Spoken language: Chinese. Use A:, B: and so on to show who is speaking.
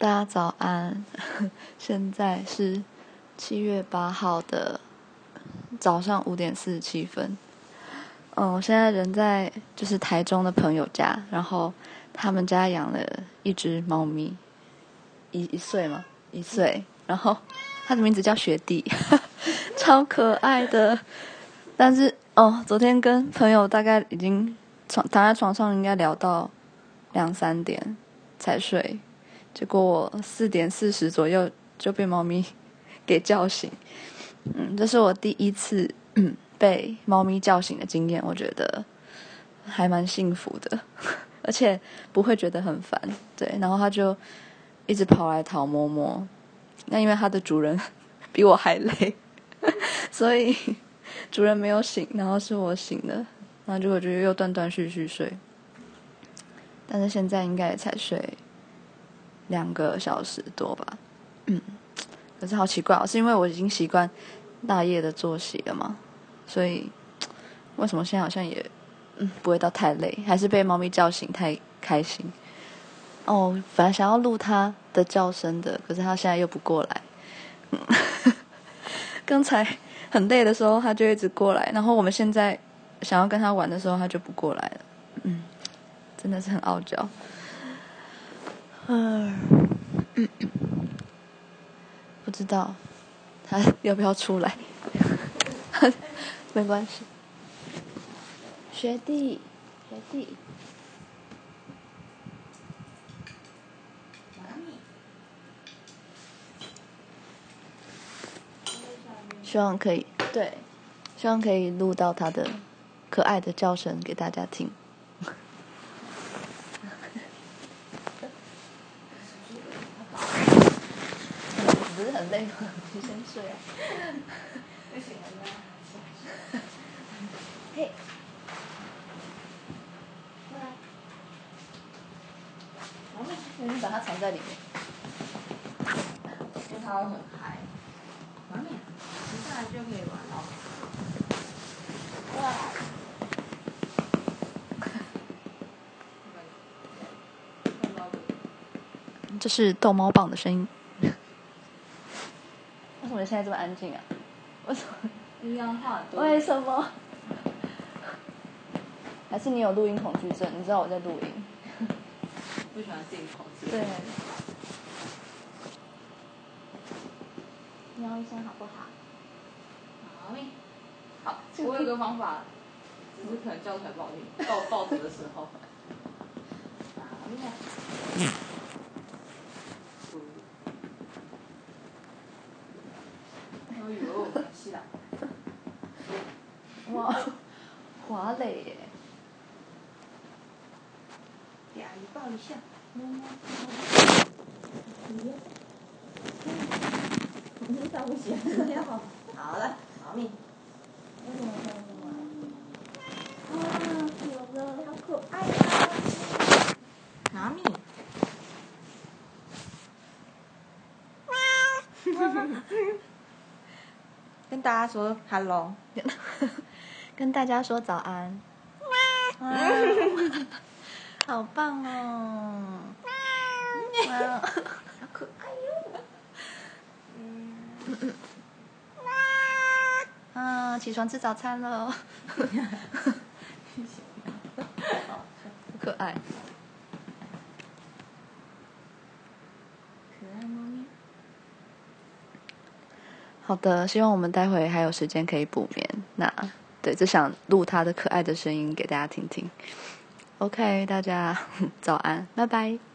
A: 大家早安，现在是七月八号的早上五点四十七分。嗯，我现在人在就是台中的朋友家，然后他们家养了一只猫咪，一一岁嘛，一岁，然后它的名字叫学弟，超可爱的。但是哦，昨天跟朋友大概已经床躺在床上，应该聊到两三点才睡。结果我四点四十左右就被猫咪给叫醒，嗯，这是我第一次被猫咪叫醒的经验，我觉得还蛮幸福的，而且不会觉得很烦，对。然后它就一直跑来讨摸摸，那因为它的主人比我还累，所以 主人没有醒，然后是我醒的，然后就我就又断断续续睡，但是现在应该也才睡。两个小时多吧，嗯，可是好奇怪哦，是因为我已经习惯大夜的作息了嘛，所以为什么现在好像也嗯不会到太累，还是被猫咪叫醒太开心。哦，本来想要录它的叫声的，可是它现在又不过来，嗯，刚才很累的时候它就一直过来，然后我们现在想要跟它玩的时候它就不过来了，嗯，真的是很傲娇。嗯，不知道他要不要出来，没关系。学弟，学弟，希望可以，对，希望可以录到他的可爱的叫声给大家听。很累吗？你先睡啊。不行了，嘿，你把它藏在里面。因为它很嗨。妈咪，接下来就可以玩了。哇。这是逗猫棒的声音。为什么现在这么安静啊？为什么？阴阳话多。为什么？还是你有录音恐惧症？你知道我在录音。不喜欢自己恐惧。对。喵一声好不好？好。好。我有个方法，只是可能叫出来不好听。抱抱着的时候。哇，华磊耶！呀，你抱一。跟大家说 “hello”，跟大家说早安。哇，好棒哦！哇，好可爱哟！嗯，啊，起床吃早餐喽。好可爱。好的，希望我们待会还有时间可以补眠。那就想录他的可爱的声音给大家听听。OK，大家 早安，拜拜。